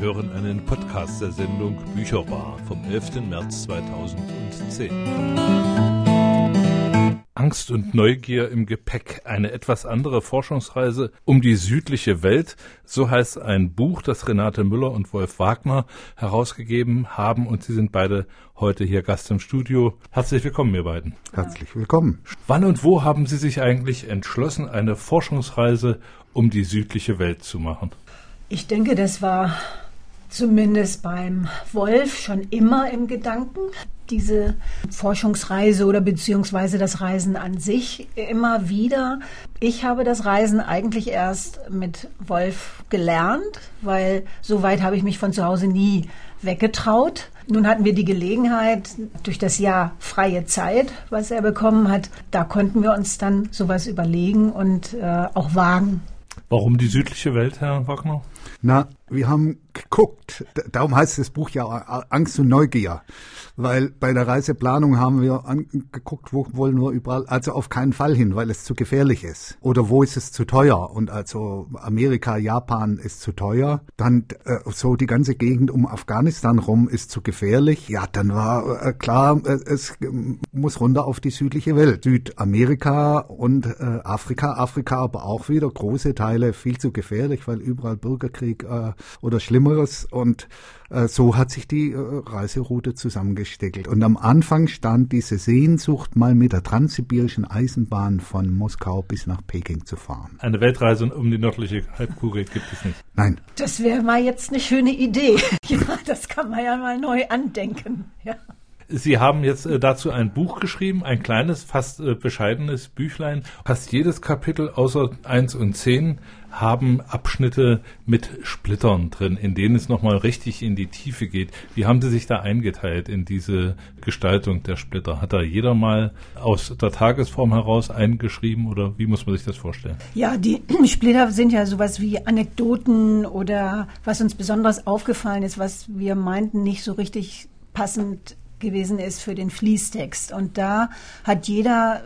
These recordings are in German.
hören einen Podcast der Sendung Bücherbar vom 11. März 2010. Angst und Neugier im Gepäck, eine etwas andere Forschungsreise um die südliche Welt, so heißt ein Buch, das Renate Müller und Wolf Wagner herausgegeben haben und sie sind beide heute hier Gast im Studio. Herzlich willkommen, ihr beiden. Herzlich willkommen. Wann und wo haben Sie sich eigentlich entschlossen, eine Forschungsreise um die südliche Welt zu machen? Ich denke, das war zumindest beim Wolf schon immer im Gedanken. Diese Forschungsreise oder beziehungsweise das Reisen an sich immer wieder. Ich habe das Reisen eigentlich erst mit Wolf gelernt, weil so weit habe ich mich von zu Hause nie weggetraut. Nun hatten wir die Gelegenheit, durch das Jahr freie Zeit, was er bekommen hat, da konnten wir uns dann sowas überlegen und äh, auch wagen. Warum die südliche Welt, Herr Wagner? Na, wir haben geguckt, darum heißt das Buch ja Angst und Neugier, weil bei der Reiseplanung haben wir angeguckt, wo wollen wir überall, also auf keinen Fall hin, weil es zu gefährlich ist. Oder wo ist es zu teuer? Und also Amerika, Japan ist zu teuer. Dann äh, so die ganze Gegend um Afghanistan rum ist zu gefährlich. Ja, dann war äh, klar, äh, es muss runter auf die südliche Welt. Südamerika und äh, Afrika, Afrika aber auch wieder große Teile viel zu gefährlich, weil überall Bürgerkrieg äh, oder Schlimmeres. Und äh, so hat sich die äh, Reiseroute zusammengesteckelt. Und am Anfang stand diese Sehnsucht, mal mit der transsibirischen Eisenbahn von Moskau bis nach Peking zu fahren. Eine Weltreise um die nördliche Halbkugel gibt es nicht. Nein. Das wäre mal jetzt eine schöne Idee. ja, das kann man ja mal neu andenken. Ja. Sie haben jetzt äh, dazu ein Buch geschrieben, ein kleines, fast äh, bescheidenes Büchlein. Fast jedes Kapitel außer 1 und 10 haben Abschnitte mit Splittern drin, in denen es nochmal richtig in die Tiefe geht. Wie haben Sie sich da eingeteilt in diese Gestaltung der Splitter? Hat da jeder mal aus der Tagesform heraus eingeschrieben oder wie muss man sich das vorstellen? Ja, die Splitter sind ja sowas wie Anekdoten oder was uns besonders aufgefallen ist, was wir meinten nicht so richtig passend gewesen ist für den Fließtext. Und da hat jeder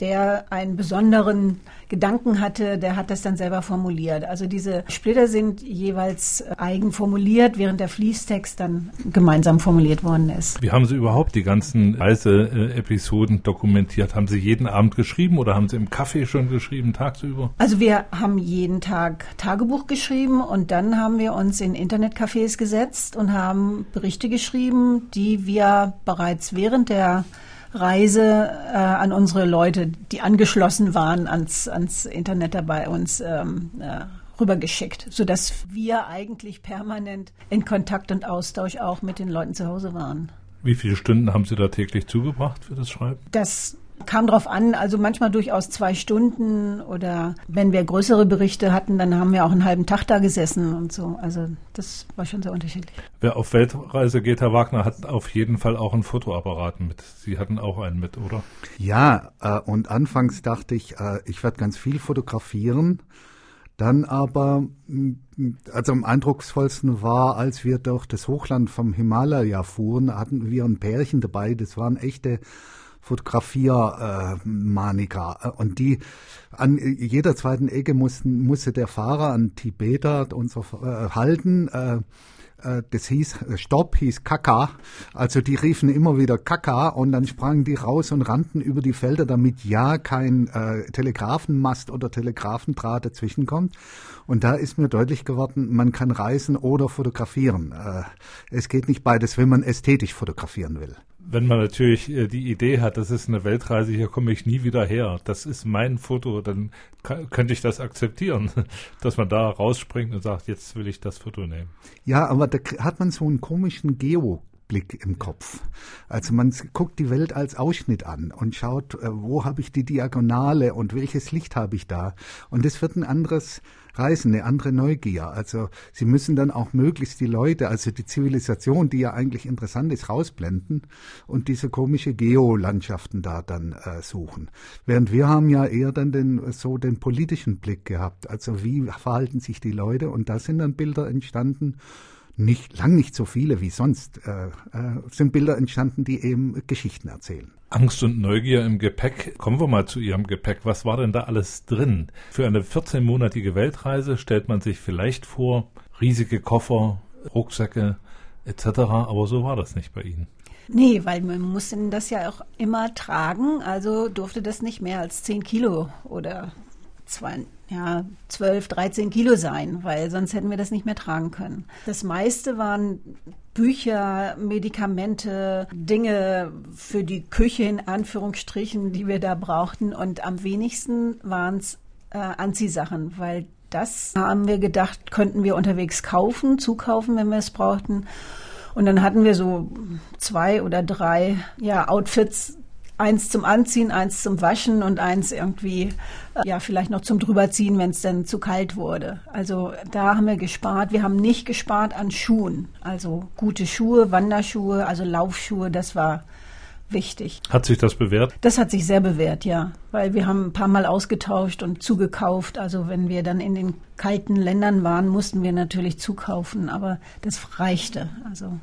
der einen besonderen Gedanken hatte, der hat das dann selber formuliert. Also diese Splitter sind jeweils eigen formuliert, während der Fließtext dann gemeinsam formuliert worden ist. Wie haben Sie überhaupt die ganzen Reiseepisoden dokumentiert? Haben Sie jeden Abend geschrieben oder haben Sie im Café schon geschrieben, tagsüber? Also wir haben jeden Tag Tagebuch geschrieben und dann haben wir uns in Internetcafés gesetzt und haben Berichte geschrieben, die wir bereits während der Reise äh, an unsere Leute, die angeschlossen waren ans, ans Internet dabei uns ähm, äh, rübergeschickt, sodass wir eigentlich permanent in Kontakt und Austausch auch mit den Leuten zu Hause waren. Wie viele Stunden haben Sie da täglich zugebracht für das Schreiben? Das Kam drauf an, also manchmal durchaus zwei Stunden oder wenn wir größere Berichte hatten, dann haben wir auch einen halben Tag da gesessen und so. Also das war schon sehr unterschiedlich. Wer auf Weltreise geht, Herr Wagner, hat auf jeden Fall auch einen Fotoapparat mit. Sie hatten auch einen mit, oder? Ja, äh, und anfangs dachte ich, äh, ich werde ganz viel fotografieren. Dann aber, also am eindrucksvollsten war, als wir durch das Hochland vom Himalaya fuhren, hatten wir ein Pärchen dabei, das waren echte Fotografiermaniker. Äh, und die an jeder zweiten Ecke mussten, musste der Fahrer, ein Tibeter, uns äh, halten. Äh, äh, das hieß, äh, Stopp hieß Kaka. Also die riefen immer wieder Kaka und dann sprangen die raus und rannten über die Felder, damit ja kein äh, Telegrafenmast oder Telegrafendraht dazwischen kommt. Und da ist mir deutlich geworden, man kann reisen oder fotografieren. Äh, es geht nicht beides, wenn man ästhetisch fotografieren will wenn man natürlich äh, die Idee hat, das ist eine Weltreise, hier komme ich nie wieder her, das ist mein Foto, dann könnte ich das akzeptieren, dass man da rausspringt und sagt, jetzt will ich das Foto nehmen. Ja, aber da hat man so einen komischen Geo Blick im Kopf. Also man guckt die Welt als Ausschnitt an und schaut, äh, wo habe ich die Diagonale und welches Licht habe ich da. Und das wird ein anderes Reisen, eine andere Neugier. Also sie müssen dann auch möglichst die Leute, also die Zivilisation, die ja eigentlich interessant ist, rausblenden und diese komische Geolandschaften da dann äh, suchen. Während wir haben ja eher dann den, so den politischen Blick gehabt. Also wie verhalten sich die Leute? Und da sind dann Bilder entstanden, nicht lang nicht so viele wie sonst, äh, äh, sind Bilder entstanden, die eben Geschichten erzählen. Angst und Neugier im Gepäck. Kommen wir mal zu Ihrem Gepäck. Was war denn da alles drin? Für eine 14-monatige Weltreise stellt man sich vielleicht vor, riesige Koffer, Rucksäcke etc. Aber so war das nicht bei Ihnen. Nee, weil man musste das ja auch immer tragen, also durfte das nicht mehr als 10 Kilo oder zwei, ja, 12, 13 Kilo sein, weil sonst hätten wir das nicht mehr tragen können. Das meiste waren Bücher, Medikamente, Dinge für die Küche in Anführungsstrichen, die wir da brauchten. Und am wenigsten waren es äh, Anziehsachen, weil das haben wir gedacht, könnten wir unterwegs kaufen, zukaufen, wenn wir es brauchten. Und dann hatten wir so zwei oder drei ja, Outfits, eins zum Anziehen, eins zum Waschen und eins irgendwie, äh, ja, vielleicht noch zum drüberziehen, wenn es dann zu kalt wurde. Also da haben wir gespart. Wir haben nicht gespart an Schuhen. Also gute Schuhe, Wanderschuhe, also Laufschuhe, das war wichtig. Hat sich das bewährt? Das hat sich sehr bewährt, ja. Weil wir haben ein paar Mal ausgetauscht und zugekauft. Also wenn wir dann in den kalten Ländern waren, mussten wir natürlich zukaufen, aber das reichte. Also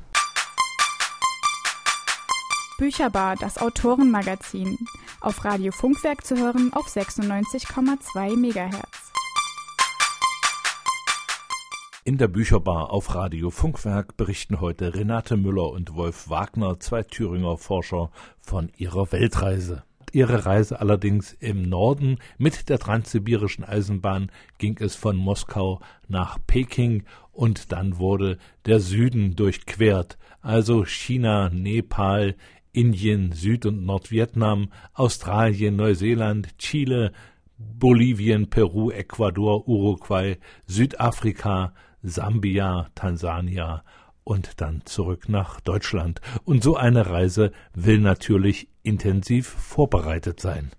Bücherbar, das Autorenmagazin. Auf Radio Funkwerk zu hören auf 96,2 MHz. In der Bücherbar auf Radio Funkwerk berichten heute Renate Müller und Wolf Wagner, zwei Thüringer Forscher, von ihrer Weltreise. Ihre Reise allerdings im Norden mit der transsibirischen Eisenbahn ging es von Moskau nach Peking und dann wurde der Süden durchquert, also China, Nepal, Indien, Süd- und Nordvietnam, Australien, Neuseeland, Chile, Bolivien, Peru, Ecuador, Uruguay, Südafrika, Sambia, Tansania und dann zurück nach Deutschland. Und so eine Reise will natürlich intensiv vorbereitet sein.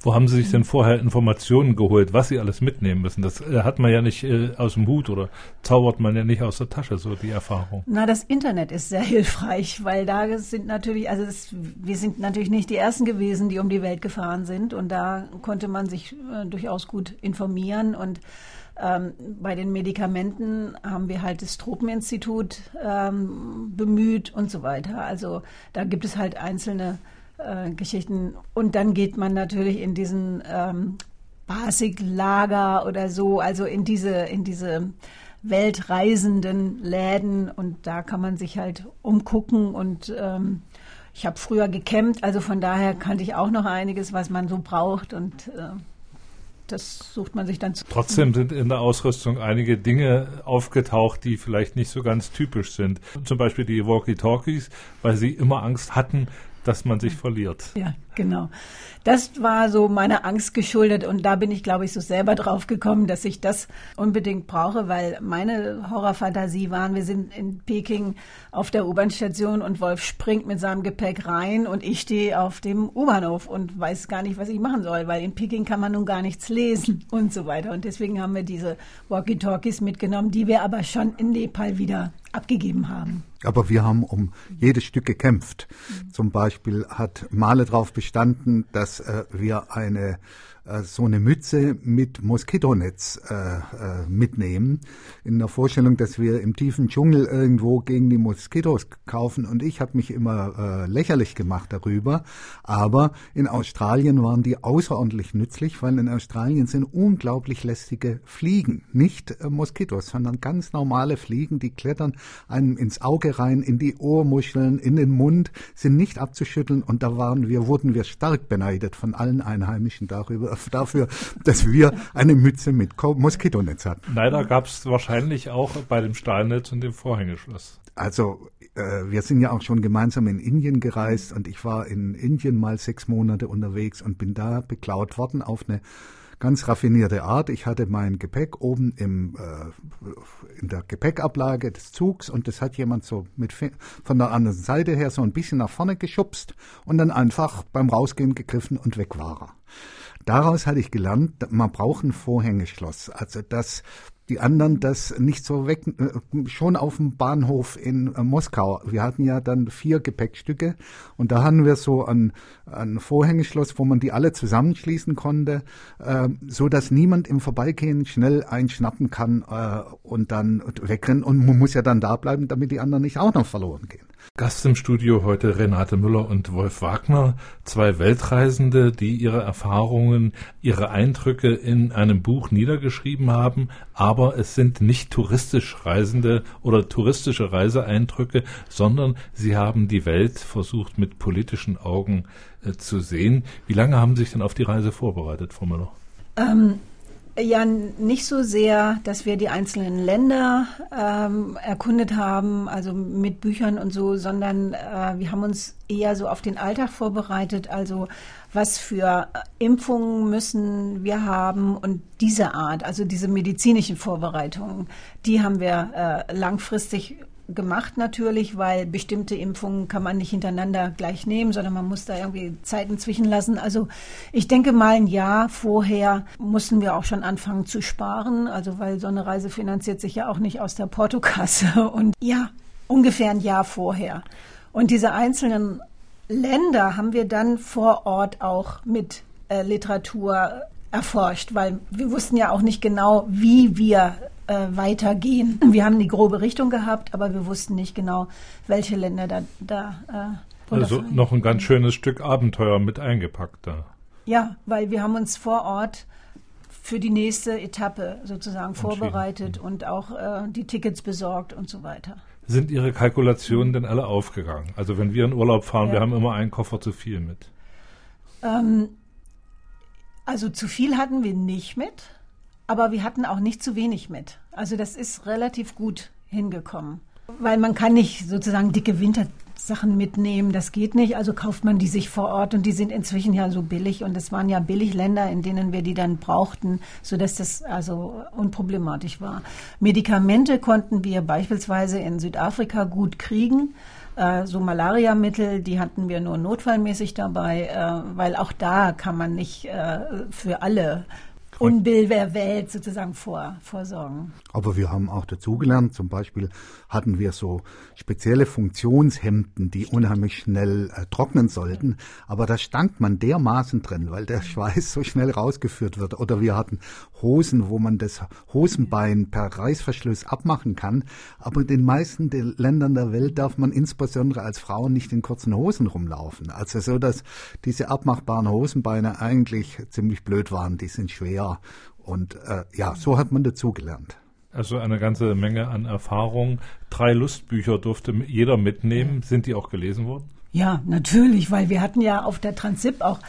Wo haben Sie sich denn vorher Informationen geholt, was Sie alles mitnehmen müssen? Das äh, hat man ja nicht äh, aus dem Hut oder zaubert man ja nicht aus der Tasche, so die Erfahrung. Na, das Internet ist sehr hilfreich, weil da sind natürlich, also das, wir sind natürlich nicht die Ersten gewesen, die um die Welt gefahren sind und da konnte man sich äh, durchaus gut informieren und ähm, bei den Medikamenten haben wir halt das Tropeninstitut ähm, bemüht und so weiter. Also da gibt es halt einzelne äh, Geschichten. Und dann geht man natürlich in diesen ähm, Basic-Lager oder so, also in diese, in diese weltreisenden Läden und da kann man sich halt umgucken und ähm, ich habe früher gekämmt, also von daher kannte ich auch noch einiges, was man so braucht und äh, das sucht man sich dann zu. Trotzdem sind in der Ausrüstung einige Dinge aufgetaucht, die vielleicht nicht so ganz typisch sind. Zum Beispiel die Walkie-Talkies, weil sie immer Angst hatten, dass man sich verliert. Ja, genau. Das war so meine Angst geschuldet und da bin ich, glaube ich, so selber drauf gekommen, dass ich das unbedingt brauche, weil meine Horrorfantasie waren, wir sind in Peking auf der U-Bahn-Station und Wolf springt mit seinem Gepäck rein und ich stehe auf dem U-Bahnhof und weiß gar nicht, was ich machen soll, weil in Peking kann man nun gar nichts lesen und so weiter. Und deswegen haben wir diese Walkie-Talkies mitgenommen, die wir aber schon in Nepal wieder abgegeben haben. Aber wir haben um jedes Stück gekämpft. Mhm. Zum Beispiel hat Male darauf bestanden, dass äh, wir eine äh, so eine Mütze mit Moskitonetz äh, äh, mitnehmen. In der Vorstellung, dass wir im tiefen Dschungel irgendwo gegen die Moskitos kaufen. Und ich habe mich immer äh, lächerlich gemacht darüber. Aber in Australien waren die außerordentlich nützlich, weil in Australien sind unglaublich lästige Fliegen. Nicht Moskitos, sondern ganz normale Fliegen, die klettern einem ins Auge rein, in die Ohrmuscheln, in den Mund, sind nicht abzuschütteln. Und da waren wir, wurden wir stark beneidet von allen Einheimischen darüber, dafür, dass wir eine Mütze mit Moskitonetz hatten. Leider gab es wahrscheinlich auch bei dem Stahlnetz und dem Vorhängeschloss. Also äh, wir sind ja auch schon gemeinsam in Indien gereist und ich war in Indien mal sechs Monate unterwegs und bin da beklaut worden auf eine ganz raffinierte Art. Ich hatte mein Gepäck oben im, äh, in der Gepäckablage des Zugs und das hat jemand so mit von der anderen Seite her so ein bisschen nach vorne geschubst und dann einfach beim Rausgehen gegriffen und weg war er. Daraus hatte ich gelernt, man braucht ein Vorhängeschloss. Also dass die anderen das nicht so weg, äh, schon auf dem Bahnhof in äh, Moskau. Wir hatten ja dann vier Gepäckstücke und da hatten wir so ein, ein Vorhängeschloss, wo man die alle zusammenschließen konnte, äh, so dass niemand im Vorbeigehen schnell einschnappen kann äh, und dann wegrennen und man muss ja dann da bleiben, damit die anderen nicht auch noch verloren gehen. Gast im Studio heute Renate Müller und Wolf Wagner, zwei Weltreisende, die ihre Erfahrungen, ihre Eindrücke in einem Buch niedergeschrieben haben, aber es sind nicht touristisch Reisende oder touristische Reiseeindrücke, sondern sie haben die Welt versucht mit politischen Augen äh, zu sehen. Wie lange haben Sie sich denn auf die Reise vorbereitet, Frau Müller? Ähm, ja, nicht so sehr, dass wir die einzelnen Länder ähm, erkundet haben, also mit Büchern und so, sondern äh, wir haben uns eher so auf den Alltag vorbereitet, also was für Impfungen müssen wir haben und diese Art, also diese medizinischen Vorbereitungen, die haben wir äh, langfristig gemacht natürlich, weil bestimmte Impfungen kann man nicht hintereinander gleich nehmen, sondern man muss da irgendwie Zeiten zwischenlassen. Also ich denke mal ein Jahr vorher mussten wir auch schon anfangen zu sparen, also weil so eine Reise finanziert sich ja auch nicht aus der Portokasse und ja, ungefähr ein Jahr vorher. Und diese einzelnen Länder haben wir dann vor Ort auch mit äh, Literatur erforscht, weil wir wussten ja auch nicht genau, wie wir äh, weitergehen. Wir haben die grobe Richtung gehabt, aber wir wussten nicht genau, welche Länder da. da äh, also noch ein ganz schönes Stück Abenteuer mit eingepackt da. Ja, weil wir haben uns vor Ort für die nächste Etappe sozusagen vorbereitet und auch äh, die Tickets besorgt und so weiter. Sind Ihre Kalkulationen denn alle aufgegangen? Also wenn wir in Urlaub fahren, ja. wir haben immer einen Koffer zu viel mit. Ähm, also zu viel hatten wir nicht mit aber wir hatten auch nicht zu wenig mit. Also das ist relativ gut hingekommen. Weil man kann nicht sozusagen dicke Wintersachen mitnehmen, das geht nicht. Also kauft man die sich vor Ort und die sind inzwischen ja so billig und es waren ja Billigländer, in denen wir die dann brauchten, sodass das also unproblematisch war. Medikamente konnten wir beispielsweise in Südafrika gut kriegen äh, so Malariamittel, die hatten wir nur notfallmäßig dabei, äh, weil auch da kann man nicht äh, für alle Unbilderwelt sozusagen vor, vorsorgen. Aber wir haben auch dazugelernt, zum Beispiel hatten wir so spezielle Funktionshemden, die unheimlich schnell äh, trocknen sollten, aber da stank man dermaßen drin, weil der Schweiß so schnell rausgeführt wird. Oder wir hatten Hosen, wo man das Hosenbein per Reißverschluss abmachen kann, aber in den meisten der Ländern der Welt darf man insbesondere als Frau nicht in kurzen Hosen rumlaufen. Also so, dass diese abmachbaren Hosenbeine eigentlich ziemlich blöd waren, die sind schwer und äh, ja, so hat man dazugelernt. Also eine ganze Menge an Erfahrung. Drei Lustbücher durfte jeder mitnehmen. Sind die auch gelesen worden? Ja, natürlich, weil wir hatten ja auf der Transip auch,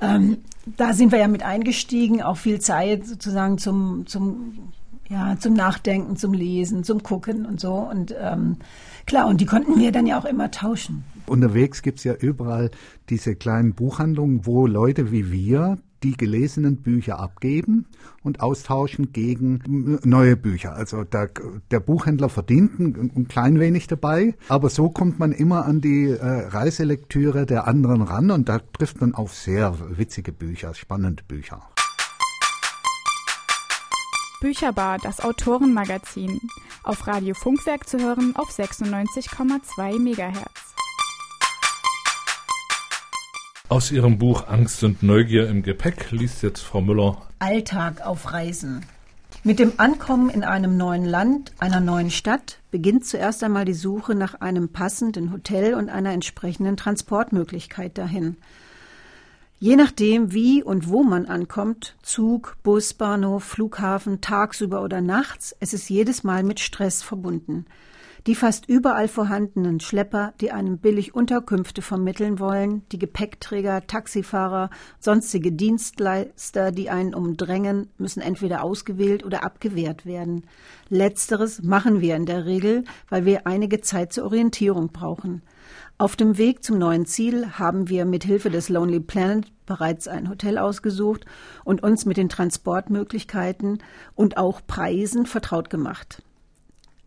ähm, da sind wir ja mit eingestiegen, auch viel Zeit sozusagen zum, zum, ja, zum Nachdenken, zum Lesen, zum Gucken und so. Und ähm, klar, und die konnten wir dann ja auch immer tauschen. Unterwegs gibt es ja überall diese kleinen Buchhandlungen, wo Leute wie wir die gelesenen Bücher abgeben und austauschen gegen neue Bücher. Also der, der Buchhändler verdient ein, ein, klein wenig dabei, aber so kommt man immer an die äh, Reiselektüre der anderen ran und da trifft man auf sehr witzige Bücher, spannende Bücher. Bücherbar, das Autorenmagazin. Auf Radio Funkwerk zu hören auf 96,2 Megahertz. Aus Ihrem Buch Angst und Neugier im Gepäck liest jetzt Frau Müller Alltag auf Reisen. Mit dem Ankommen in einem neuen Land, einer neuen Stadt, beginnt zuerst einmal die Suche nach einem passenden Hotel und einer entsprechenden Transportmöglichkeit dahin. Je nachdem, wie und wo man ankommt, Zug, Bus, Bahnhof, Flughafen, tagsüber oder nachts, es ist jedes Mal mit Stress verbunden. Die fast überall vorhandenen Schlepper, die einem billig Unterkünfte vermitteln wollen, die Gepäckträger, Taxifahrer, sonstige Dienstleister, die einen umdrängen, müssen entweder ausgewählt oder abgewehrt werden. Letzteres machen wir in der Regel, weil wir einige Zeit zur Orientierung brauchen. Auf dem Weg zum neuen Ziel haben wir mit Hilfe des Lonely Planet bereits ein Hotel ausgesucht und uns mit den Transportmöglichkeiten und auch Preisen vertraut gemacht.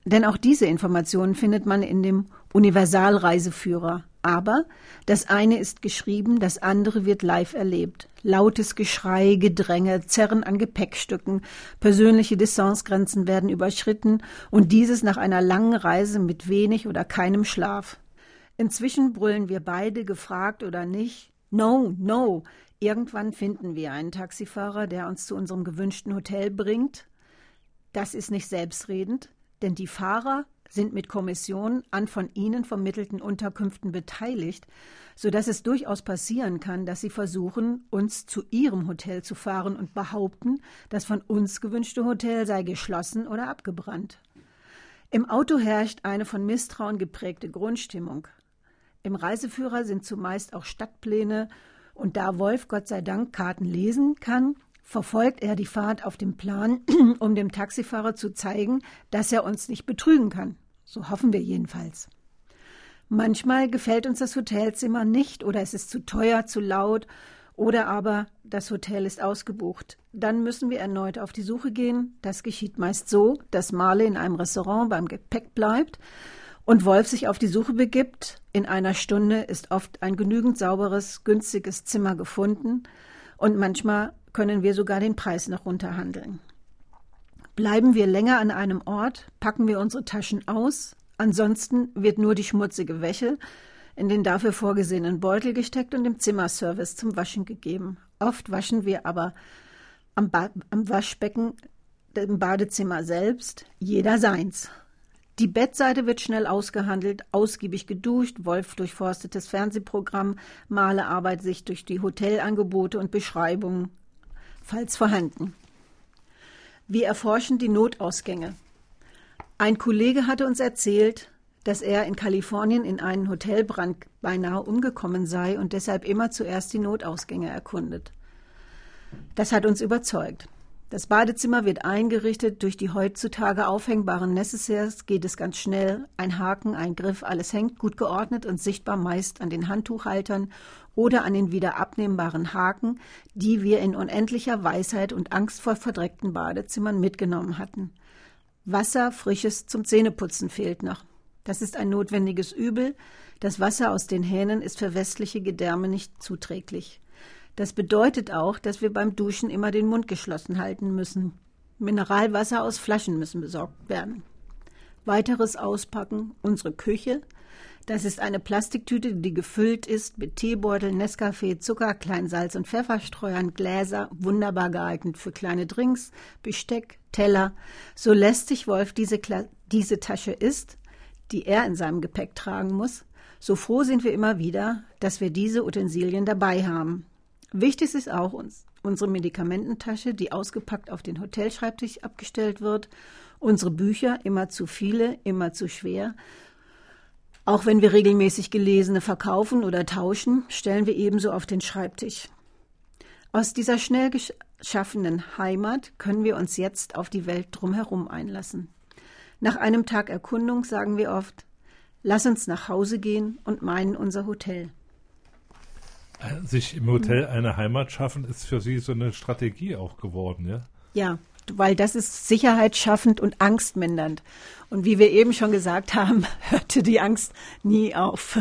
Denn auch diese Informationen findet man in dem Universalreiseführer. Aber das eine ist geschrieben, das andere wird live erlebt. Lautes Geschrei, Gedränge, Zerren an Gepäckstücken, persönliche Distanzgrenzen werden überschritten und dieses nach einer langen Reise mit wenig oder keinem Schlaf. Inzwischen brüllen wir beide, gefragt oder nicht, No, no. Irgendwann finden wir einen Taxifahrer, der uns zu unserem gewünschten Hotel bringt. Das ist nicht selbstredend, denn die Fahrer sind mit Kommission an von ihnen vermittelten Unterkünften beteiligt, so dass es durchaus passieren kann, dass sie versuchen, uns zu ihrem Hotel zu fahren und behaupten, das von uns gewünschte Hotel sei geschlossen oder abgebrannt. Im Auto herrscht eine von Misstrauen geprägte Grundstimmung. Im Reiseführer sind zumeist auch Stadtpläne, und da Wolf Gott sei Dank Karten lesen kann, verfolgt er die Fahrt auf dem Plan, um dem Taxifahrer zu zeigen, dass er uns nicht betrügen kann. So hoffen wir jedenfalls. Manchmal gefällt uns das Hotelzimmer nicht oder es ist zu teuer, zu laut oder aber das Hotel ist ausgebucht. Dann müssen wir erneut auf die Suche gehen. Das geschieht meist so, dass Marley in einem Restaurant beim Gepäck bleibt und Wolf sich auf die Suche begibt. In einer Stunde ist oft ein genügend sauberes, günstiges Zimmer gefunden und manchmal können wir sogar den Preis noch runterhandeln. Bleiben wir länger an einem Ort, packen wir unsere Taschen aus, ansonsten wird nur die schmutzige Wäsche in den dafür vorgesehenen Beutel gesteckt und dem Zimmerservice zum Waschen gegeben. Oft waschen wir aber am, ba am Waschbecken im Badezimmer selbst, jeder seins. Die Bettseite wird schnell ausgehandelt, ausgiebig geduscht, Wolf durchforstet das Fernsehprogramm, Male Arbeit sich durch die Hotelangebote und Beschreibungen, falls vorhanden. Wir erforschen die Notausgänge. Ein Kollege hatte uns erzählt, dass er in Kalifornien in einen Hotelbrand beinahe umgekommen sei und deshalb immer zuerst die Notausgänge erkundet. Das hat uns überzeugt. Das Badezimmer wird eingerichtet. Durch die heutzutage aufhängbaren Necessaires geht es ganz schnell. Ein Haken, ein Griff, alles hängt gut geordnet und sichtbar meist an den Handtuchhaltern oder an den wieder abnehmbaren Haken, die wir in unendlicher Weisheit und Angst vor verdreckten Badezimmern mitgenommen hatten. Wasser, frisches zum Zähneputzen fehlt noch. Das ist ein notwendiges Übel. Das Wasser aus den Hähnen ist für westliche Gedärme nicht zuträglich. Das bedeutet auch, dass wir beim Duschen immer den Mund geschlossen halten müssen. Mineralwasser aus Flaschen müssen besorgt werden. Weiteres Auspacken, unsere Küche. Das ist eine Plastiktüte, die gefüllt ist mit Teebeutel, Nescafé, Zucker, Kleinsalz und Pfefferstreuern, Gläser, wunderbar geeignet für kleine Drinks, Besteck, Teller. So lästig Wolf diese, Kla diese Tasche ist, die er in seinem Gepäck tragen muss, so froh sind wir immer wieder, dass wir diese Utensilien dabei haben. Wichtig ist auch uns, unsere Medikamententasche, die ausgepackt auf den Hotelschreibtisch abgestellt wird, unsere Bücher, immer zu viele, immer zu schwer. Auch wenn wir regelmäßig gelesene verkaufen oder tauschen, stellen wir ebenso auf den Schreibtisch. Aus dieser schnell geschaffenen Heimat können wir uns jetzt auf die Welt drumherum einlassen. Nach einem Tag Erkundung sagen wir oft, lass uns nach Hause gehen und meinen unser Hotel. Sich im Hotel eine Heimat schaffen, ist für Sie so eine Strategie auch geworden, ja? Ja, weil das ist sicherheitsschaffend und angstmindernd. Und wie wir eben schon gesagt haben, hörte die Angst nie auf.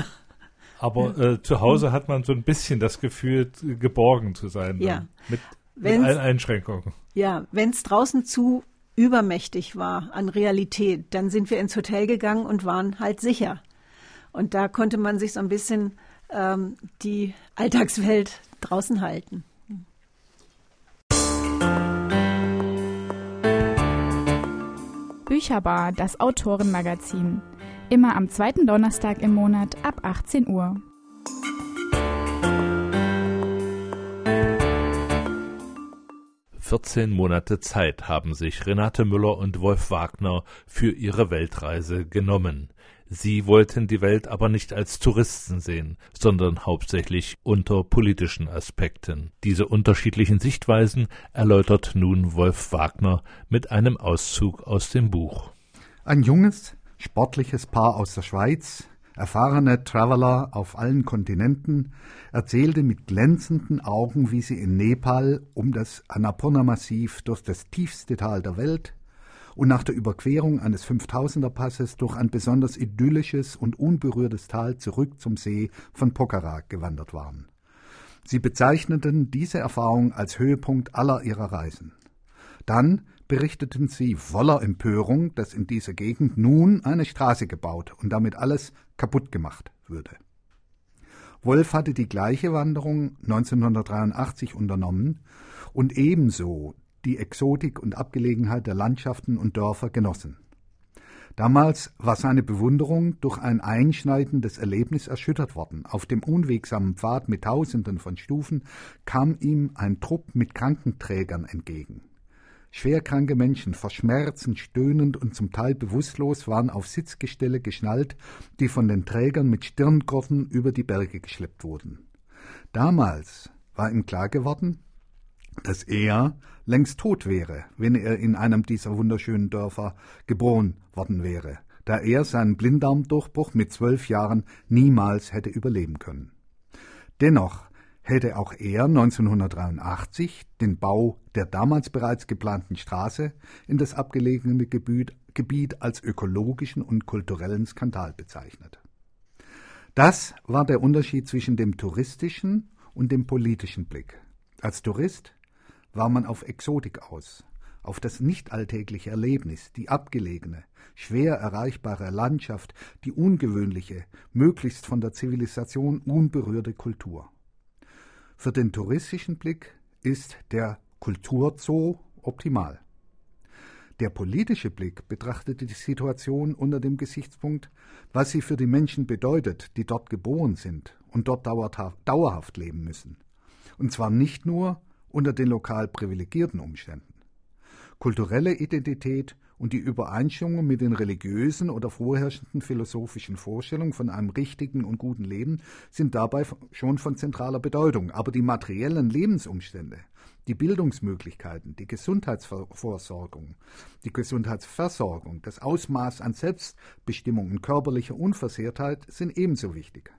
Aber äh, zu Hause hat man so ein bisschen das Gefühl, geborgen zu sein. Ja. Mit, mit allen Einschränkungen. Ja, wenn es draußen zu übermächtig war an Realität, dann sind wir ins Hotel gegangen und waren halt sicher. Und da konnte man sich so ein bisschen ähm, die Alltagswelt draußen halten. Bücherbar, das Autorenmagazin. Immer am zweiten Donnerstag im Monat ab 18 Uhr. Vierzehn Monate Zeit haben sich Renate Müller und Wolf Wagner für ihre Weltreise genommen. Sie wollten die Welt aber nicht als Touristen sehen, sondern hauptsächlich unter politischen Aspekten. Diese unterschiedlichen Sichtweisen erläutert nun Wolf Wagner mit einem Auszug aus dem Buch. Ein junges, sportliches Paar aus der Schweiz, erfahrene Traveler auf allen Kontinenten, erzählte mit glänzenden Augen, wie sie in Nepal um das Annapurna-Massiv durch das tiefste Tal der Welt und nach der Überquerung eines 5000er Passes durch ein besonders idyllisches und unberührtes Tal zurück zum See von Pokhara gewandert waren. Sie bezeichneten diese Erfahrung als Höhepunkt aller ihrer Reisen. Dann berichteten sie voller Empörung, dass in dieser Gegend nun eine Straße gebaut und damit alles kaputt gemacht würde. Wolf hatte die gleiche Wanderung 1983 unternommen und ebenso die Exotik und Abgelegenheit der Landschaften und Dörfer genossen. Damals war seine Bewunderung durch ein einschneidendes Erlebnis erschüttert worden. Auf dem unwegsamen Pfad mit Tausenden von Stufen kam ihm ein Trupp mit Krankenträgern entgegen. Schwerkranke Menschen, verschmerzt, stöhnend und zum Teil bewusstlos, waren auf Sitzgestelle geschnallt, die von den Trägern mit Stirngurten über die Berge geschleppt wurden. Damals war ihm klar geworden, dass er längst tot wäre, wenn er in einem dieser wunderschönen Dörfer geboren worden wäre, da er seinen Blinddarmdurchbruch mit zwölf Jahren niemals hätte überleben können. Dennoch hätte auch er 1983 den Bau der damals bereits geplanten Straße in das abgelegene Gebiet, Gebiet als ökologischen und kulturellen Skandal bezeichnet. Das war der Unterschied zwischen dem touristischen und dem politischen Blick. Als Tourist war man auf Exotik aus, auf das nicht alltägliche Erlebnis, die abgelegene, schwer erreichbare Landschaft, die ungewöhnliche, möglichst von der Zivilisation unberührte Kultur. Für den touristischen Blick ist der Kulturzoo optimal. Der politische Blick betrachtete die Situation unter dem Gesichtspunkt, was sie für die Menschen bedeutet, die dort geboren sind und dort dauerhaft leben müssen. Und zwar nicht nur unter den lokal privilegierten Umständen. Kulturelle Identität und die Übereinstimmung mit den religiösen oder vorherrschenden philosophischen Vorstellungen von einem richtigen und guten Leben sind dabei schon von zentraler Bedeutung. Aber die materiellen Lebensumstände, die Bildungsmöglichkeiten, die Gesundheitsvorsorgung, die Gesundheitsversorgung, das Ausmaß an Selbstbestimmung und körperlicher Unversehrtheit sind ebenso wichtig.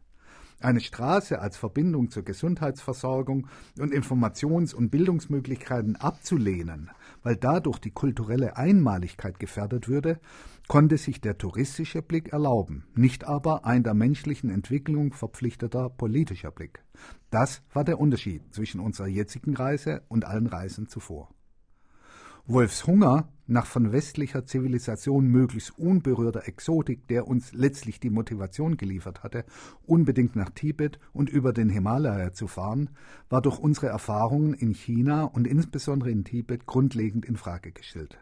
Eine Straße als Verbindung zur Gesundheitsversorgung und Informations- und Bildungsmöglichkeiten abzulehnen, weil dadurch die kulturelle Einmaligkeit gefährdet würde, konnte sich der touristische Blick erlauben, nicht aber ein der menschlichen Entwicklung verpflichteter politischer Blick. Das war der Unterschied zwischen unserer jetzigen Reise und allen Reisen zuvor. Wolfs Hunger nach von westlicher Zivilisation möglichst unberührter Exotik, der uns letztlich die Motivation geliefert hatte, unbedingt nach Tibet und über den Himalaya zu fahren, war durch unsere Erfahrungen in China und insbesondere in Tibet grundlegend in Frage gestellt.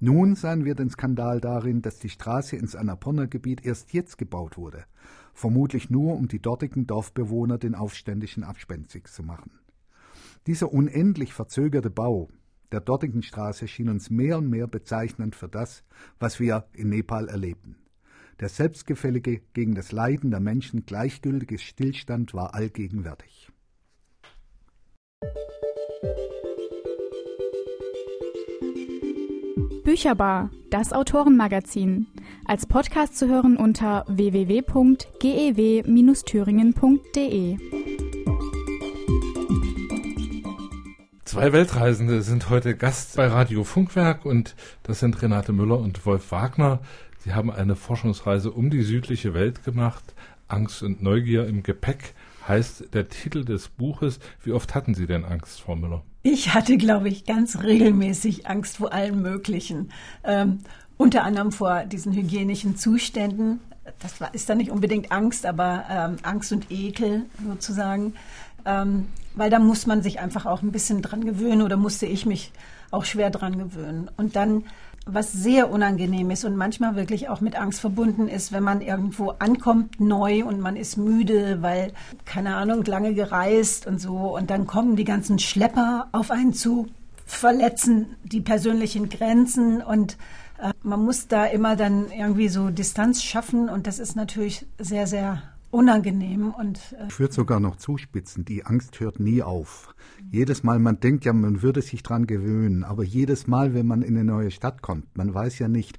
Nun sahen wir den Skandal darin, dass die Straße ins Annapurna-Gebiet erst jetzt gebaut wurde, vermutlich nur um die dortigen Dorfbewohner den Aufständischen abspenstig zu machen. Dieser unendlich verzögerte Bau, der dortigen Straße schien uns mehr und mehr bezeichnend für das, was wir in Nepal erlebten. Der selbstgefällige, gegen das Leiden der Menschen gleichgültige Stillstand war allgegenwärtig. Bücherbar, das Autorenmagazin. Als Podcast zu hören unter www.gew-thüringen.de. Zwei Weltreisende sind heute Gast bei Radio Funkwerk und das sind Renate Müller und Wolf Wagner. Sie haben eine Forschungsreise um die südliche Welt gemacht. Angst und Neugier im Gepäck heißt der Titel des Buches. Wie oft hatten Sie denn Angst, Frau Müller? Ich hatte, glaube ich, ganz regelmäßig Angst vor allem Möglichen. Ähm, unter anderem vor diesen hygienischen Zuständen. Das war, ist dann nicht unbedingt Angst, aber ähm, Angst und Ekel sozusagen. Ähm, weil da muss man sich einfach auch ein bisschen dran gewöhnen oder musste ich mich auch schwer dran gewöhnen. Und dann, was sehr unangenehm ist und manchmal wirklich auch mit Angst verbunden ist, wenn man irgendwo ankommt neu und man ist müde, weil, keine Ahnung, lange gereist und so und dann kommen die ganzen Schlepper auf einen zu, verletzen die persönlichen Grenzen und äh, man muss da immer dann irgendwie so Distanz schaffen und das ist natürlich sehr, sehr unangenehm und äh ich sogar noch zuspitzen, die Angst hört nie auf. Jedes Mal, man denkt ja, man würde sich dran gewöhnen, aber jedes Mal, wenn man in eine neue Stadt kommt, man weiß ja nicht,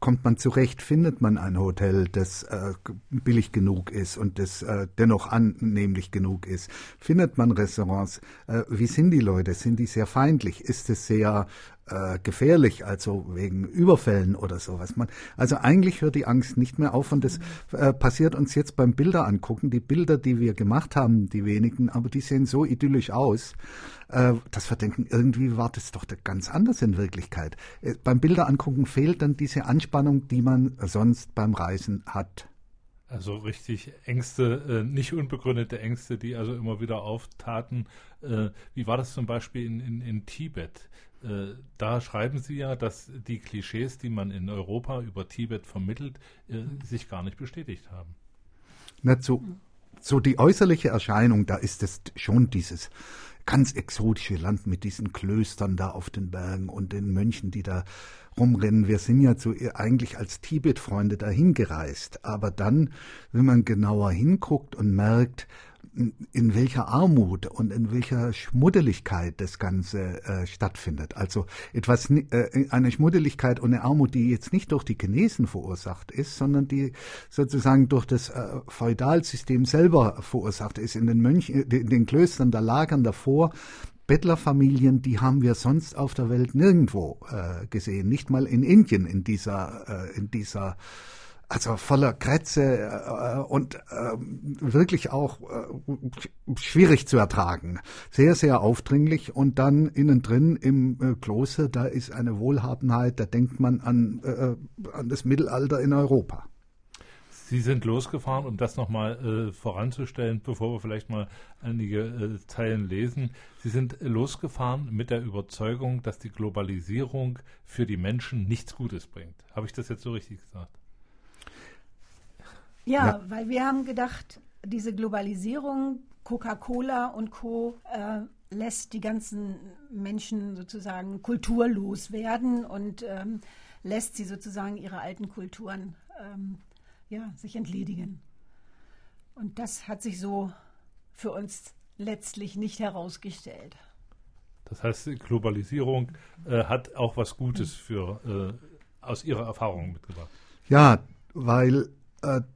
kommt man zurecht, findet man ein Hotel, das äh, billig genug ist und das äh, dennoch annehmlich genug ist? Findet man Restaurants? Äh, wie sind die Leute? Sind die sehr feindlich? Ist es sehr äh, gefährlich, also wegen Überfällen oder sowas. Man, also eigentlich hört die Angst nicht mehr auf und das äh, passiert uns jetzt beim Bilder angucken. Die Bilder, die wir gemacht haben, die wenigen, aber die sehen so idyllisch aus, äh, dass wir denken, irgendwie war das doch ganz anders in Wirklichkeit. Äh, beim Bilder angucken fehlt dann diese Anspannung, die man sonst beim Reisen hat. Also richtig Ängste, äh, nicht unbegründete Ängste, die also immer wieder auftaten. Äh, wie war das zum Beispiel in, in, in Tibet? Äh, da schreiben Sie ja, dass die Klischees, die man in Europa über Tibet vermittelt, äh, sich gar nicht bestätigt haben. Na, so, so die äußerliche Erscheinung, da ist es schon dieses ganz exotische Land mit diesen Klöstern da auf den Bergen und den Mönchen, die da rumrennen. Wir sind ja zu, eigentlich als Tibet-Freunde dahin gereist. Aber dann, wenn man genauer hinguckt und merkt, in welcher Armut und in welcher Schmuddeligkeit das Ganze äh, stattfindet. Also etwas, äh, eine Schmuddeligkeit und eine Armut, die jetzt nicht durch die Chinesen verursacht ist, sondern die sozusagen durch das äh, Feudalsystem selber verursacht ist. In den Mönchen, in den Klöstern, da lagern davor Bettlerfamilien, die haben wir sonst auf der Welt nirgendwo äh, gesehen, nicht mal in Indien in dieser äh, in dieser also voller Krätze äh, und äh, wirklich auch äh, schwierig zu ertragen. Sehr, sehr aufdringlich. Und dann innen drin im äh, Kloster, da ist eine Wohlhabenheit, da denkt man an, äh, an das Mittelalter in Europa. Sie sind losgefahren, um das nochmal äh, voranzustellen, bevor wir vielleicht mal einige äh, Zeilen lesen. Sie sind losgefahren mit der Überzeugung, dass die Globalisierung für die Menschen nichts Gutes bringt. Habe ich das jetzt so richtig gesagt? Ja, ja, weil wir haben gedacht, diese Globalisierung, Coca-Cola und Co. Äh, lässt die ganzen Menschen sozusagen kulturlos werden und ähm, lässt sie sozusagen ihre alten Kulturen ähm, ja, sich entledigen. Und das hat sich so für uns letztlich nicht herausgestellt. Das heißt, Globalisierung äh, hat auch was Gutes für, äh, aus Ihrer Erfahrung mitgebracht. Ja, weil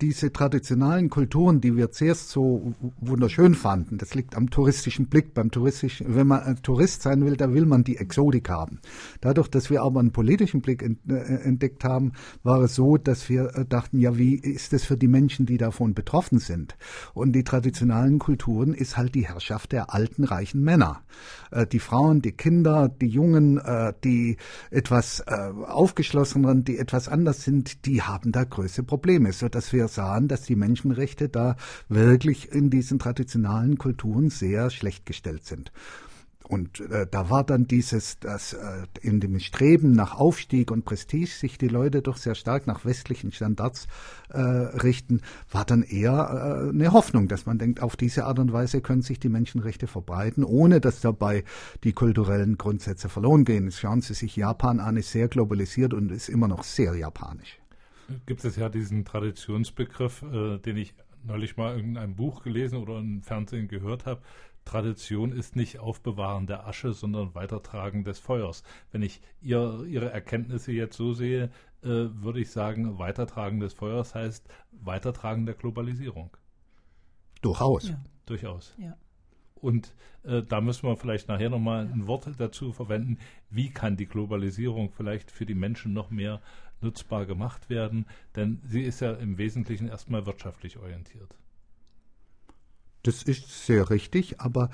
diese traditionellen Kulturen, die wir zuerst so wunderschön fanden, das liegt am touristischen Blick. Beim touristischen, wenn man ein Tourist sein will, da will man die Exotik haben. Dadurch, dass wir aber einen politischen Blick äh, entdeckt haben, war es so, dass wir äh, dachten, ja, wie ist es für die Menschen, die davon betroffen sind? Und die traditionellen Kulturen ist halt die Herrschaft der alten, reichen Männer. Die Frauen, die Kinder, die Jungen, die etwas aufgeschlosseneren, die etwas anders sind, die haben da größte Probleme, so dass wir sahen, dass die Menschenrechte da wirklich in diesen traditionalen Kulturen sehr schlecht gestellt sind. Und äh, da war dann dieses, dass äh, in dem Streben nach Aufstieg und Prestige sich die Leute doch sehr stark nach westlichen Standards äh, richten, war dann eher äh, eine Hoffnung, dass man denkt, auf diese Art und Weise können sich die Menschenrechte verbreiten, ohne dass dabei die kulturellen Grundsätze verloren gehen. Schauen Sie sich Japan an, ist sehr globalisiert und ist immer noch sehr japanisch gibt es ja diesen Traditionsbegriff, äh, den ich neulich mal in einem Buch gelesen oder im Fernsehen gehört habe. Tradition ist nicht Aufbewahren der Asche, sondern Weitertragen des Feuers. Wenn ich ihr, Ihre Erkenntnisse jetzt so sehe, äh, würde ich sagen, Weitertragen des Feuers heißt Weitertragen der Globalisierung. Durchaus. Ja. Durchaus. Ja. Und äh, da müssen wir vielleicht nachher nochmal ein Wort dazu verwenden. Wie kann die Globalisierung vielleicht für die Menschen noch mehr nutzbar gemacht werden, denn sie ist ja im Wesentlichen erstmal wirtschaftlich orientiert. Das ist sehr richtig, aber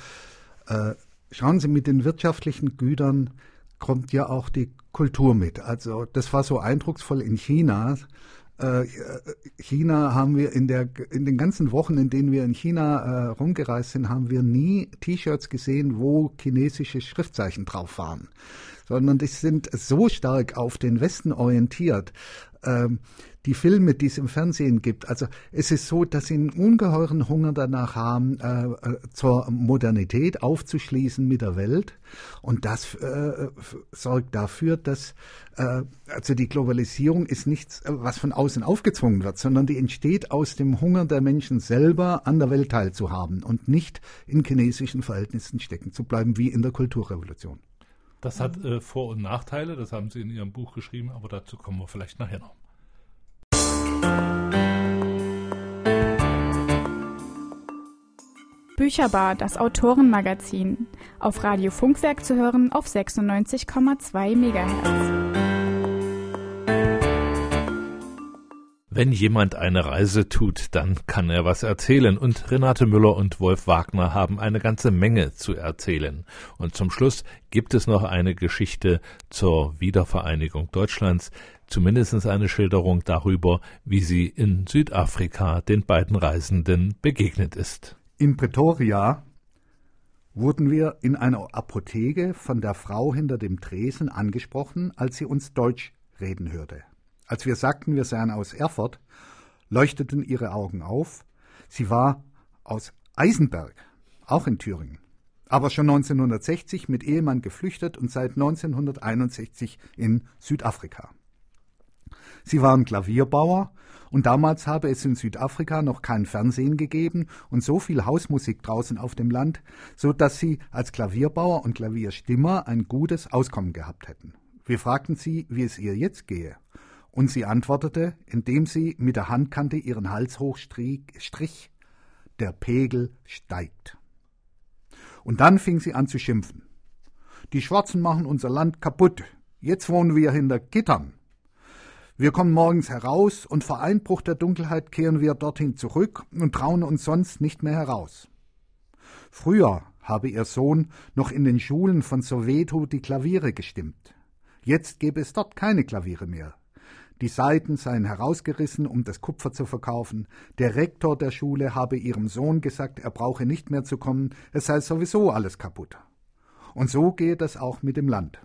äh, schauen Sie, mit den wirtschaftlichen Gütern kommt ja auch die Kultur mit. Also das war so eindrucksvoll in China. Äh, China haben wir in der in den ganzen Wochen, in denen wir in China äh, rumgereist sind, haben wir nie T-Shirts gesehen, wo chinesische Schriftzeichen drauf waren sondern die sind so stark auf den Westen orientiert. Ähm, die Filme, die es im Fernsehen gibt. Also es ist so, dass sie einen ungeheuren Hunger danach haben, äh, äh zur Modernität aufzuschließen mit der Welt. Und das äh, sorgt dafür, dass äh, also die Globalisierung ist nichts, äh, was von außen aufgezwungen wird, sondern die entsteht aus dem Hunger der Menschen selber, an der Welt teilzuhaben und nicht in chinesischen Verhältnissen stecken zu bleiben, wie in der Kulturrevolution. Das hat äh, Vor- und Nachteile, das haben Sie in Ihrem Buch geschrieben, aber dazu kommen wir vielleicht nachher noch. Bücherbar, das Autorenmagazin. Auf Radio Funkwerk zu hören auf 96,2 MHz. Wenn jemand eine Reise tut, dann kann er was erzählen. Und Renate Müller und Wolf Wagner haben eine ganze Menge zu erzählen. Und zum Schluss gibt es noch eine Geschichte zur Wiedervereinigung Deutschlands, zumindest eine Schilderung darüber, wie sie in Südafrika den beiden Reisenden begegnet ist. In Pretoria wurden wir in einer Apotheke von der Frau hinter dem Tresen angesprochen, als sie uns Deutsch reden hörte. Als wir sagten, wir seien aus Erfurt, leuchteten ihre Augen auf. Sie war aus Eisenberg, auch in Thüringen, aber schon 1960 mit Ehemann geflüchtet und seit 1961 in Südafrika. Sie waren Klavierbauer und damals habe es in Südafrika noch kein Fernsehen gegeben und so viel Hausmusik draußen auf dem Land, so dass sie als Klavierbauer und Klavierstimmer ein gutes Auskommen gehabt hätten. Wir fragten sie, wie es ihr jetzt gehe. Und sie antwortete, indem sie mit der Handkante ihren Hals hochstrich, der Pegel steigt. Und dann fing sie an zu schimpfen. Die Schwarzen machen unser Land kaputt. Jetzt wohnen wir hinter Gittern. Wir kommen morgens heraus und vor Einbruch der Dunkelheit kehren wir dorthin zurück und trauen uns sonst nicht mehr heraus. Früher habe ihr Sohn noch in den Schulen von Soweto die Klaviere gestimmt. Jetzt gäbe es dort keine Klaviere mehr. Die Saiten seien herausgerissen, um das Kupfer zu verkaufen. Der Rektor der Schule habe ihrem Sohn gesagt, er brauche nicht mehr zu kommen, es sei sowieso alles kaputt. Und so gehe das auch mit dem Land.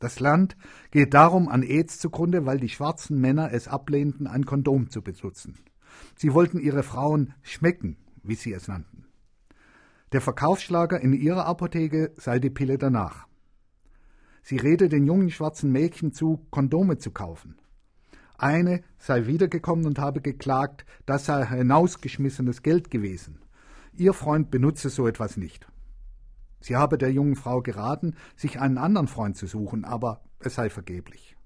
Das Land geht darum an AIDS zugrunde, weil die schwarzen Männer es ablehnten, ein Kondom zu benutzen. Sie wollten ihre Frauen schmecken, wie sie es nannten. Der Verkaufsschlager in ihrer Apotheke sei die Pille danach. Sie rede den jungen schwarzen Mädchen zu, Kondome zu kaufen. Eine sei wiedergekommen und habe geklagt, das sei hinausgeschmissenes Geld gewesen. Ihr Freund benutze so etwas nicht. Sie habe der jungen Frau geraten, sich einen anderen Freund zu suchen, aber es sei vergeblich.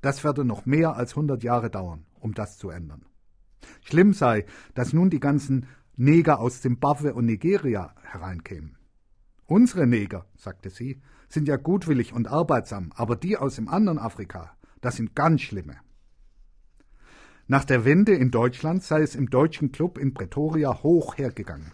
Das werde noch mehr als hundert Jahre dauern, um das zu ändern. Schlimm sei, dass nun die ganzen Neger aus Zimbabwe und Nigeria hereinkämen. Unsere Neger, sagte sie, sind ja gutwillig und arbeitsam, aber die aus dem anderen Afrika, das sind ganz schlimme. Nach der Wende in Deutschland sei es im deutschen Club in Pretoria hoch hergegangen.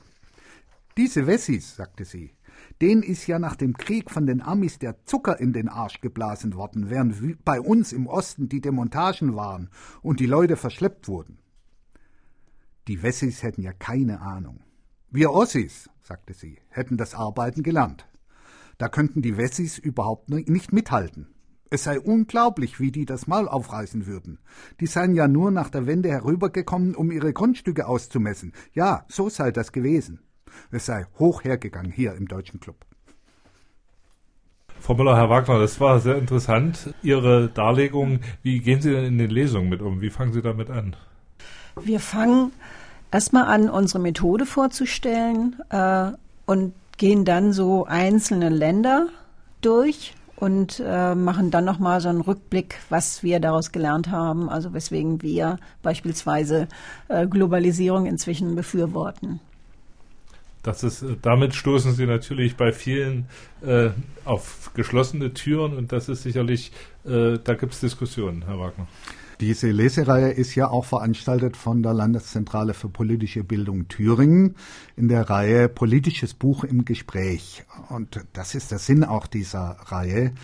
Diese Wessis, sagte sie, denen ist ja nach dem Krieg von den Amis der Zucker in den Arsch geblasen worden, während bei uns im Osten die Demontagen waren und die Leute verschleppt wurden. Die Wessis hätten ja keine Ahnung. Wir Ossis, sagte sie, hätten das Arbeiten gelernt. Da könnten die Wessis überhaupt nicht mithalten. Es sei unglaublich, wie die das Maul aufreißen würden. Die seien ja nur nach der Wende herübergekommen, um ihre Grundstücke auszumessen. Ja, so sei das gewesen. Es sei hoch hergegangen hier im Deutschen Club. Frau Müller, Herr Wagner, das war sehr interessant. Ihre Darlegung, wie gehen Sie denn in den Lesungen mit um? Wie fangen Sie damit an? Wir fangen erstmal an, unsere Methode vorzustellen äh, und gehen dann so einzelne Länder durch und äh, machen dann nochmal so einen Rückblick, was wir daraus gelernt haben, also weswegen wir beispielsweise äh, Globalisierung inzwischen befürworten. Das ist, äh, damit stoßen Sie natürlich bei vielen äh, auf geschlossene Türen und das ist sicherlich, äh, da gibt es Diskussionen, Herr Wagner. Diese Lesereihe ist ja auch veranstaltet von der Landeszentrale für politische Bildung Thüringen in der Reihe Politisches Buch im Gespräch. Und das ist der Sinn auch dieser Reihe.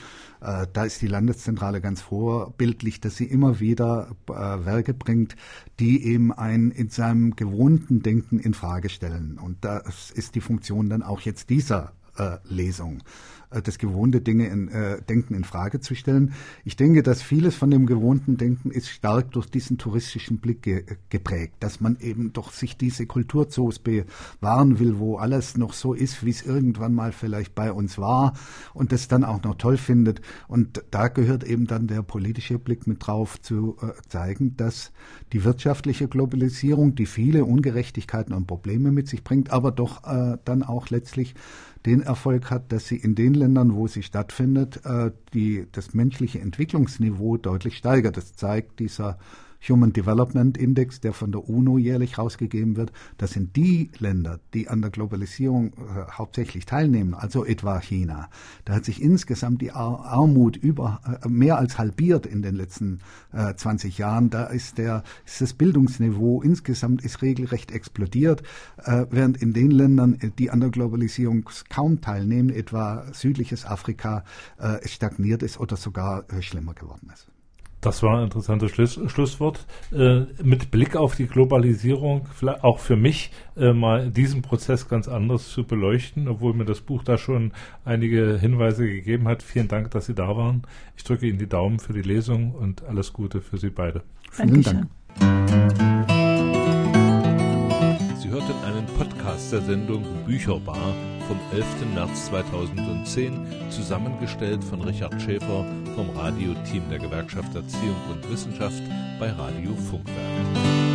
Äh, da ist die Landeszentrale ganz vorbildlich, dass sie immer wieder äh, Werke bringt, die eben ein in seinem gewohnten Denken in Frage stellen. Und das ist die Funktion dann auch jetzt dieser äh, Lesung. Äh, das gewohnte Dinge in, äh, Denken in Frage zu stellen. Ich denke, dass vieles von dem gewohnten Denken ist stark durch diesen touristischen Blick ge geprägt, dass man eben doch sich diese Kulturzoos bewahren will, wo alles noch so ist, wie es irgendwann mal vielleicht bei uns war und das dann auch noch toll findet. Und da gehört eben dann der politische Blick mit drauf zu äh, zeigen, dass die wirtschaftliche Globalisierung, die viele Ungerechtigkeiten und Probleme mit sich bringt, aber doch äh, dann auch letztlich den Erfolg hat, dass sie in den Ländern, wo sie stattfindet, äh, die, das menschliche Entwicklungsniveau deutlich steigert. Das zeigt dieser Human Development Index, der von der UNO jährlich rausgegeben wird. Das sind die Länder, die an der Globalisierung äh, hauptsächlich teilnehmen, also etwa China. Da hat sich insgesamt die Ar Armut über äh, mehr als halbiert in den letzten äh, 20 Jahren. Da ist der ist das Bildungsniveau insgesamt ist regelrecht explodiert, äh, während in den Ländern, äh, die an der Globalisierung kaum teilnehmen, etwa südliches Afrika, äh, stagniert ist oder sogar schlimmer geworden ist. Das war ein interessantes Schluss, Schlusswort. Äh, mit Blick auf die Globalisierung, auch für mich äh, mal diesen Prozess ganz anders zu beleuchten, obwohl mir das Buch da schon einige Hinweise gegeben hat. Vielen Dank, dass Sie da waren. Ich drücke Ihnen die Daumen für die Lesung und alles Gute für Sie beide. Vielen Dank. Sie hörten einen Podcast der Sendung Bücherbar vom 11. März 2010, zusammengestellt von Richard Schäfer vom Radioteam der Gewerkschaft Erziehung und Wissenschaft bei Radio Funkwerk.